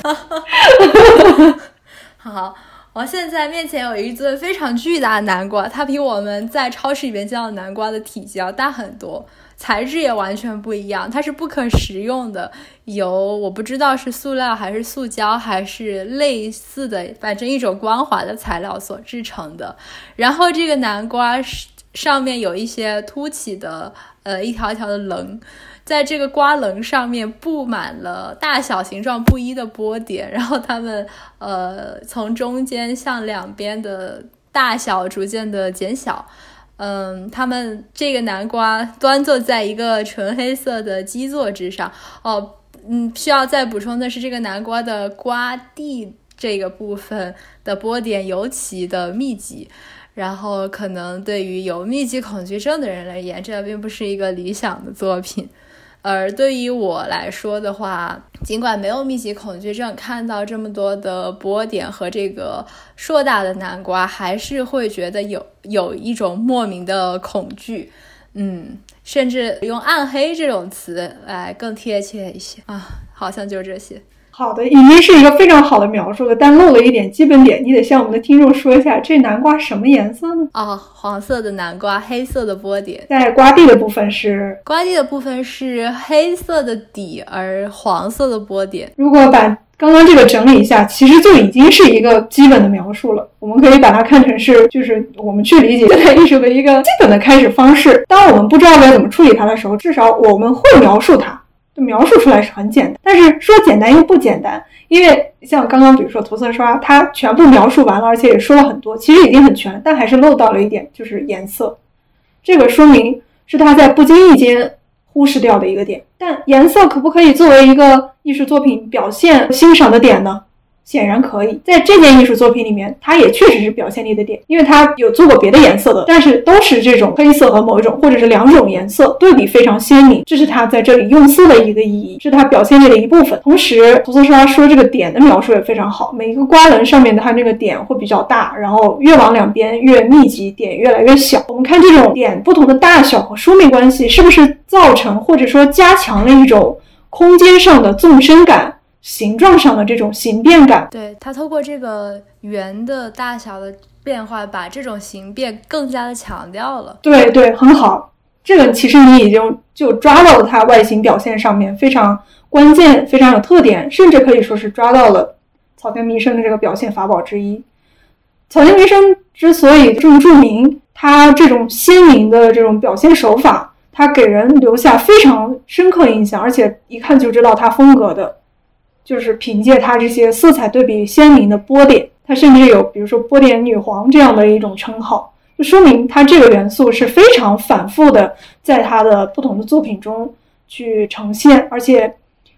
好，我现在面前有一尊非常巨大的南瓜，它比我们在超市里面见到南瓜的体积要大很多。材质也完全不一样，它是不可食用的，由我不知道是塑料还是塑胶还是类似的，反正一种光滑的材料所制成的。然后这个南瓜是上面有一些凸起的，呃，一条条的棱，在这个瓜棱上面布满了大小形状不一的波点，然后它们呃从中间向两边的大小逐渐的减小。嗯，他们这个南瓜端坐在一个纯黑色的基座之上。哦，嗯，需要再补充的是，这个南瓜的瓜蒂这个部分的波点尤其的密集。然后，可能对于有密集恐惧症的人而言，这并不是一个理想的作品。而对于我来说的话，尽管没有密集恐惧症，看到这么多的波点和这个硕大的南瓜，还是会觉得有有一种莫名的恐惧。嗯，甚至用暗黑这种词来更贴切一些啊，好像就这些。好的，已经是一个非常好的描述了，但漏了一点基本点，你得向我们的听众说一下，这南瓜什么颜色呢？啊，黄色的南瓜，黑色的波点，在瓜蒂的部分是瓜蒂的部分是黑色的底，而黄色的波点。如果把刚刚这个整理一下，其实就已经是一个基本的描述了。我们可以把它看成是，就是我们去理解现代艺术的一个基本的开始方式。当我们不知道该怎么处理它的时候，至少我们会描述它，就描述出来是很简单。但是说简单又不简单，因为像刚刚比如说涂色刷，它全部描述完了，而且也说了很多，其实已经很全，但还是漏到了一点，就是颜色。这个说明是他在不经意间。忽视掉的一个点，但颜色可不可以作为一个艺术作品表现欣赏的点呢？显然可以，在这件艺术作品里面，它也确实是表现力的点，因为它有做过别的颜色的，但是都是这种黑色和某一种或者是两种颜色对比非常鲜明，这是它在这里用色的一个意义，是它表现力的一部分。同时，涂色刷说这个点的描述也非常好，每一个瓜棱上面的它那个点会比较大，然后越往两边越密集，点越来越小。我们看这种点不同的大小和疏密关系，是不是造成或者说加强了一种空间上的纵深感？形状上的这种形变感，对它透过这个圆的大小的变化，把这种形变更加的强调了。对对，很好，这个其实你已经就抓到了它外形表现上面非常关键、非常有特点，甚至可以说是抓到了草间弥生的这个表现法宝之一。草间弥生之所以这么著名，他这种鲜明的这种表现手法，他给人留下非常深刻印象，而且一看就知道他风格的。就是凭借它这些色彩对比鲜明的波点，它甚至有比如说波点女皇这样的一种称号，就说明它这个元素是非常反复的在它的不同的作品中去呈现，而且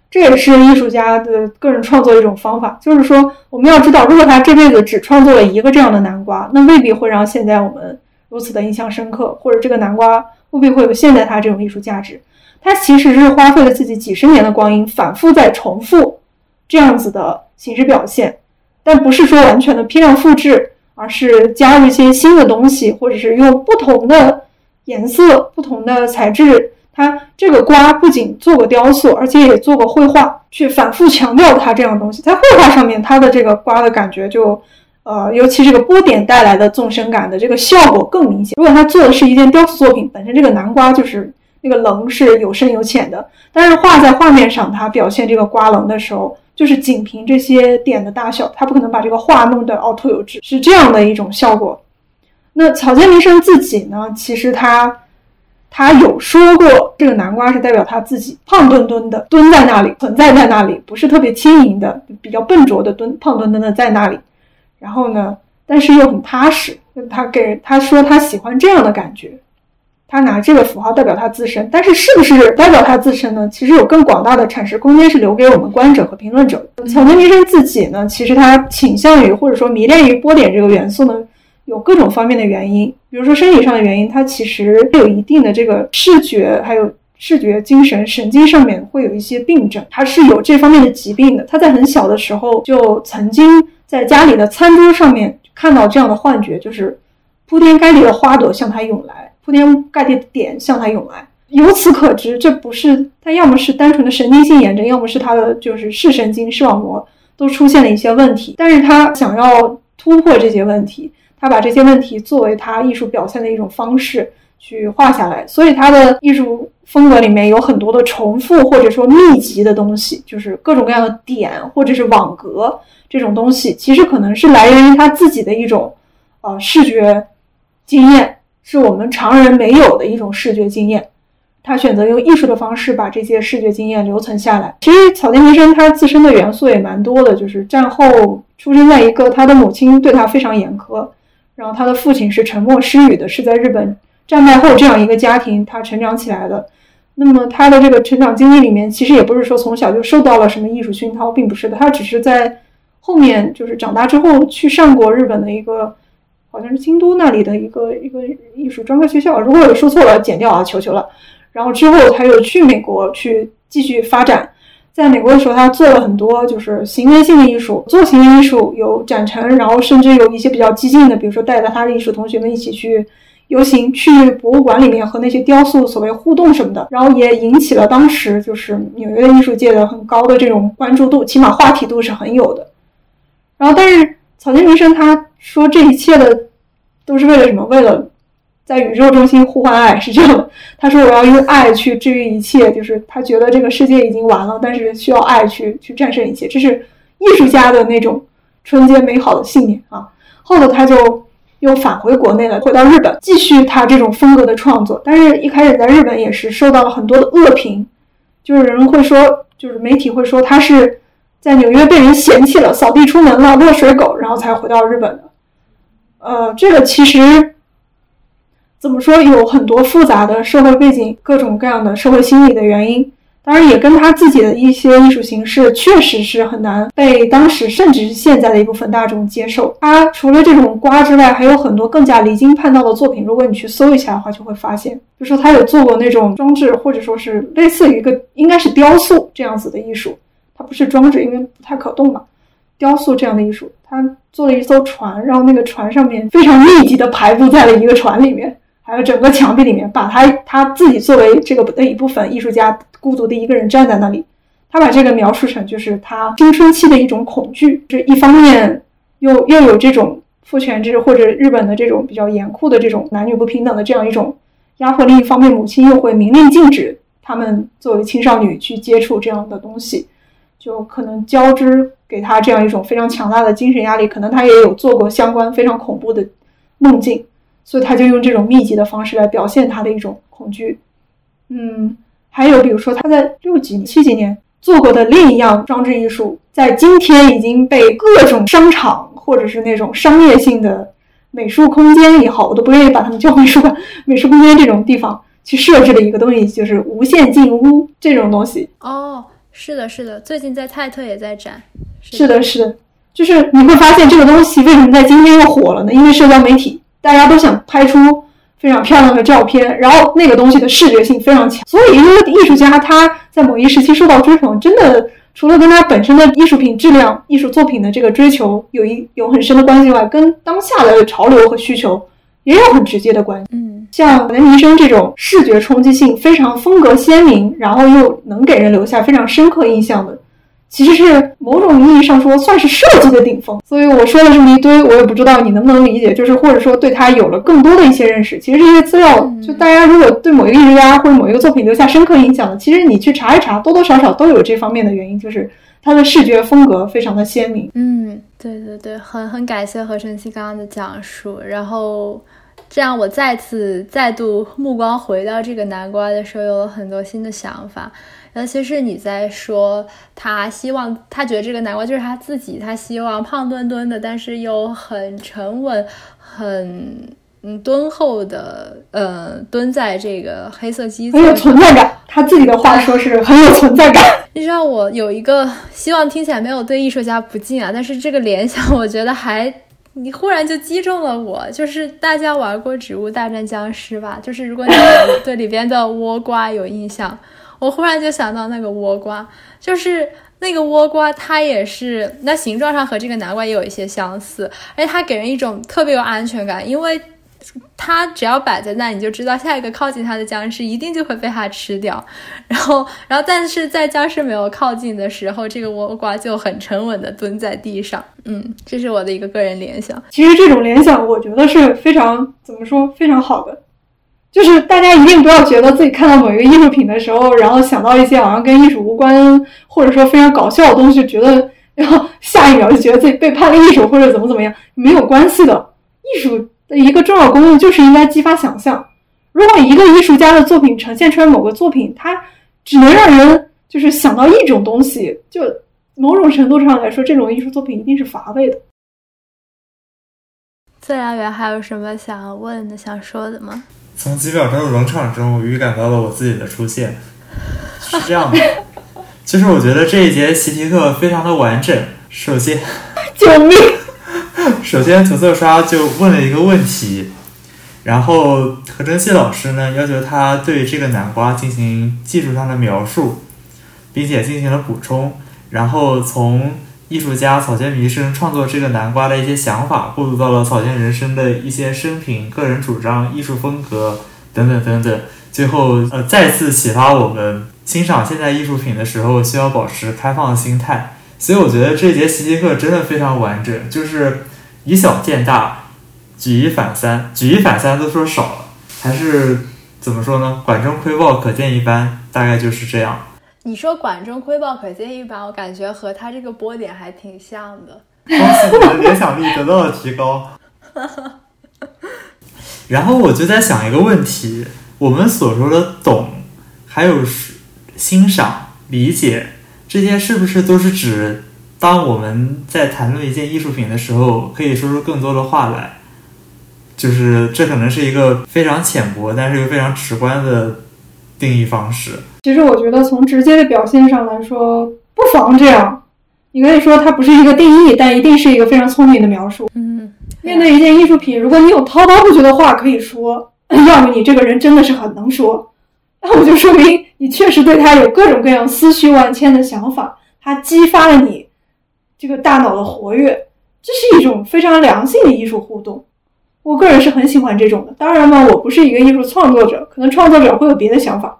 这也是艺术家的个人创作一种方法。就是说，我们要知道，如果他这辈子只创作了一个这样的南瓜，那未必会让现在我们如此的印象深刻，或者这个南瓜未必会有现在他这种艺术价值。他其实是花费了自己几十年的光阴，反复在重复。这样子的形式表现，但不是说完全的批量复制，而是加入一些新的东西，或者是用不同的颜色、不同的材质。它这个瓜不仅做过雕塑，而且也做过绘画，去反复强调它这样东西。在绘画上面，它的这个瓜的感觉就，呃，尤其这个波点带来的纵深感的这个效果更明显。如果他做的是一件雕塑作品，本身这个南瓜就是那个棱是有深有浅的，但是画在画面上，它表现这个瓜棱的时候。就是仅凭这些点的大小，他不可能把这个画弄得凹凸有致，是这样的一种效果。那草间弥生自己呢？其实他他有说过，这个南瓜是代表他自己胖墩墩的蹲在那里，存在在那里，不是特别轻盈的，比较笨拙的蹲，胖墩墩的在那里。然后呢，但是又很踏实。他给他说他喜欢这样的感觉。他拿这个符号代表他自身，但是是不是代表他自身呢？其实有更广大的阐释空间，是留给我们观者和评论者。草间弥生自己呢，其实他倾向于或者说迷恋于波点这个元素呢，有各种方面的原因，比如说生理上的原因，他其实有一定的这个视觉还有视觉精神神经上面会有一些病症，他是有这方面的疾病的。他在很小的时候就曾经在家里的餐桌上面看到这样的幻觉，就是铺天盖地的花朵向他涌来。铺天盖地的点向他涌来，由此可知，这不是他，要么是单纯的神经性炎症，要么是他的就是视神经、视网膜都出现了一些问题。但是他想要突破这些问题，他把这些问题作为他艺术表现的一种方式去画下来。所以他的艺术风格里面有很多的重复或者说密集的东西，就是各种各样的点或者是网格这种东西，其实可能是来源于他自己的一种呃视觉经验。是我们常人没有的一种视觉经验，他选择用艺术的方式把这些视觉经验留存下来。其实草间弥生他自身的元素也蛮多的，就是战后出生在一个他的母亲对他非常严苛，然后他的父亲是沉默失语的，是在日本战败后这样一个家庭他成长起来的。那么他的这个成长经历里面，其实也不是说从小就受到了什么艺术熏陶，并不是的，他只是在后面就是长大之后去上过日本的一个。好像是京都那里的一个一个艺术专科学校，如果有说错了，剪掉啊，求求了。然后之后他又去美国去继续发展，在美国的时候，他做了很多就是行为性的艺术，做行为艺术有展陈，然后甚至有一些比较激进的，比如说带着他的艺术同学们一起去游行，去博物馆里面和那些雕塑所谓互动什么的，然后也引起了当时就是纽约艺术界的很高的这种关注度，起码话题度是很有的。然后但是。草间弥生他说这一切的都是为了什么？为了在宇宙中心呼唤爱，是这样的。他说我要用爱去治愈一切，就是他觉得这个世界已经完了，但是需要爱去去战胜一切。这是艺术家的那种纯洁美好的信念啊。后头他就又返回国内了，回到日本继续他这种风格的创作。但是，一开始在日本也是受到了很多的恶评，就是人们会说，就是媒体会说他是在纽约被人嫌弃了，扫地出门了，落水狗，然后才回到日本的。呃，这个其实怎么说，有很多复杂的社会背景，各种各样的社会心理的原因。当然，也跟他自己的一些艺术形式确实是很难被当时甚至是现在的一部分大众接受。他除了这种瓜之外，还有很多更加离经叛道的作品。如果你去搜一下的话，就会发现，就说他有做过那种装置，或者说是类似于一个应该是雕塑这样子的艺术。它不是装置，因为不太可动嘛。雕塑这样的艺术，他做了一艘船，然后那个船上面非常密集的排布在了一个船里面。还有整个墙壁里面，把他他自己作为这个的一部分，艺术家孤独的一个人站在那里，他把这个描述成就是他青春期的一种恐惧，这一方面又又有这种父权制或者日本的这种比较严酷的这种男女不平等的这样一种压迫，另一方面母亲又会明令禁止他们作为青少女去接触这样的东西，就可能交织给他这样一种非常强大的精神压力，可能他也有做过相关非常恐怖的梦境。所以他就用这种密集的方式来表现他的一种恐惧，嗯，还有比如说他在六几七几年做过的另一样装置艺术，在今天已经被各种商场或者是那种商业性的美术空间也好，我都不愿意把他们叫美术馆、美术空间这种地方去设置的一个东西，就是无限进屋这种东西。哦，是的，是的，最近在泰特也在展。是的，是的，就是你会发现这个东西为什么在今天又火了呢？因为社交媒体。大家都想拍出非常漂亮的照片，然后那个东西的视觉性非常强，所以一个艺术家他在某一时期受到追捧，真的除了跟他本身的艺术品质量、艺术作品的这个追求有一有很深的关系外，跟当下的潮流和需求也有很直接的关系。嗯，像南医生这种视觉冲击性非常、风格鲜明，然后又能给人留下非常深刻印象的。其实是某种意义上说，算是设计的顶峰。所以我说了这么一堆，我也不知道你能不能理解，就是或者说对他有了更多的一些认识。其实这些资料，就大家如果对某一个艺术家或者某一个作品留下深刻印象的，其实你去查一查，多多少少都有这方面的原因，就是他的视觉风格非常的鲜明。嗯，对对对，很很感谢何晨曦刚刚的讲述，然后这样我再次再度目光回到这个南瓜的时候，有了很多新的想法。尤其是你在说他希望，他觉得这个南瓜就是他自己，他希望胖墩墩的，但是又很沉稳、很嗯敦厚的，呃，蹲在这个黑色机很有存在感。他自己的话说是很有存在感。你知道我有一个希望，听起来没有对艺术家不敬啊，但是这个联想，我觉得还你忽然就击中了我。就是大家玩过《植物大战僵尸》吧？就是如果你对里边的倭瓜有印象。我忽然就想到那个倭瓜，就是那个倭瓜，它也是那形状上和这个南瓜也有一些相似，而且它给人一种特别有安全感，因为它只要摆在那，你就知道下一个靠近它的僵尸一定就会被它吃掉。然后，然后但是在僵尸没有靠近的时候，这个倭瓜就很沉稳的蹲在地上。嗯，这是我的一个个人联想。其实这种联想，我觉得是非常怎么说非常好的。就是大家一定不要觉得自己看到某一个艺术品的时候，然后想到一些好像跟艺术无关，或者说非常搞笑的东西，觉得然后下一秒就觉得自己背叛了艺术或者怎么怎么样，没有关系的。艺术的一个重要功用就是应该激发想象。如果一个艺术家的作品呈现出来某个作品，它只能让人就是想到一种东西，就某种程度上来说，这种艺术作品一定是乏味的。自然园还有什么想要问的、想说的吗？从几秒钟的冷场中，我预感到了我自己的出现。是这样的，就是我觉得这一节习题课非常的完整。首先，救命！首先，涂色刷就问了一个问题，然后何真希老师呢要求他对这个南瓜进行技术上的描述，并且进行了补充，然后从。艺术家草间弥生创作这个南瓜的一些想法，过渡到了草间人生的一些生平、个人主张、艺术风格等等等等。最后，呃，再次启发我们欣赏现代艺术品的时候，需要保持开放的心态。所以，我觉得这节习题课真的非常完整，就是以小见大，举一反三，举一反三都说少了，还是怎么说呢？管中窥豹，可见一斑，大概就是这样。你说管中窥豹可见一斑，我感觉和他这个波点还挺像的。恭喜你的联想力得到了提高。然后我就在想一个问题：我们所说的懂，还有欣赏、理解，这些是不是都是指当我们在谈论一件艺术品的时候，可以说出更多的话来？就是这可能是一个非常浅薄，但是又非常直观的定义方式。其实我觉得从直接的表现上来说，不妨这样。你可以说它不是一个定义，但一定是一个非常聪明的描述。嗯，面对一件艺术品，如果你有滔滔不绝的话可以说，要么你这个人真的是很能说，那我就说明你确实对他有各种各样思绪万千的想法，它激发了你这个大脑的活跃，这是一种非常良性的艺术互动。我个人是很喜欢这种的。当然嘛，我不是一个艺术创作者，可能创作者会有别的想法，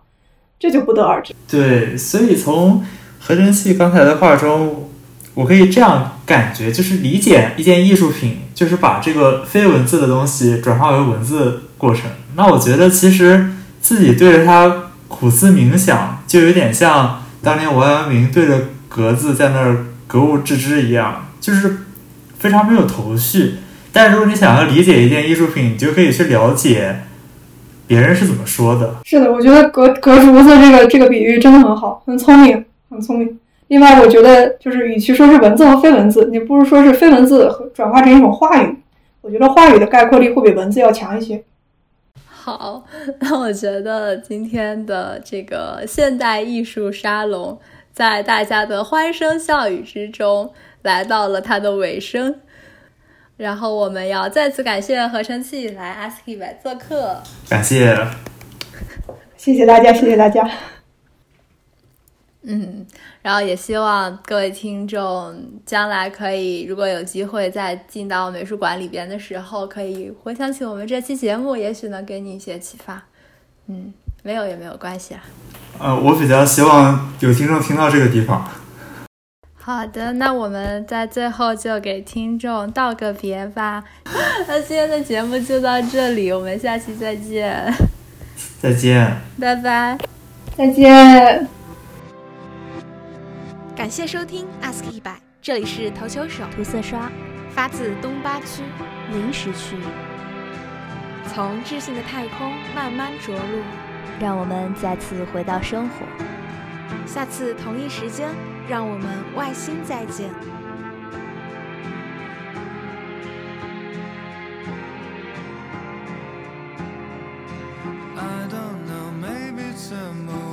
这就不得而知。对，所以从合成器刚才的话中，我可以这样感觉，就是理解一件艺术品，就是把这个非文字的东西转化为文字过程。那我觉得其实自己对着它苦思冥想，就有点像当年王阳明对着格子在那儿格物致知一样，就是非常没有头绪。但如果你想要理解一件艺术品，你就可以去了解别人是怎么说的。是的，我觉得隔隔竹子这个这个比喻真的很好，很聪明，很聪明。另外，我觉得就是与其说是文字和非文字，你不如说是非文字和转化成一种话语。我觉得话语的概括力会比文字要强一些。好，那我觉得今天的这个现代艺术沙龙，在大家的欢声笑语之中，来到了它的尾声。然后我们要再次感谢合成器来 ASCII 来做客，感谢，谢谢大家，谢谢大家。嗯，然后也希望各位听众将来可以，如果有机会再进到美术馆里边的时候，可以回想起我们这期节目，也许能给你一些启发。嗯，没有也没有关系啊。呃，我比较希望有听众听到这个地方。好的，那我们在最后就给听众道个别吧。那今天的节目就到这里，我们下期再见。再见，拜拜，再见。感谢收听 Ask 一百，这里是投球手，涂色刷，发自东八区，临时区，从智性的太空慢慢着陆，让我们再次回到生活。下次同一时间让我们外星再见。I don't know maybe tomorrow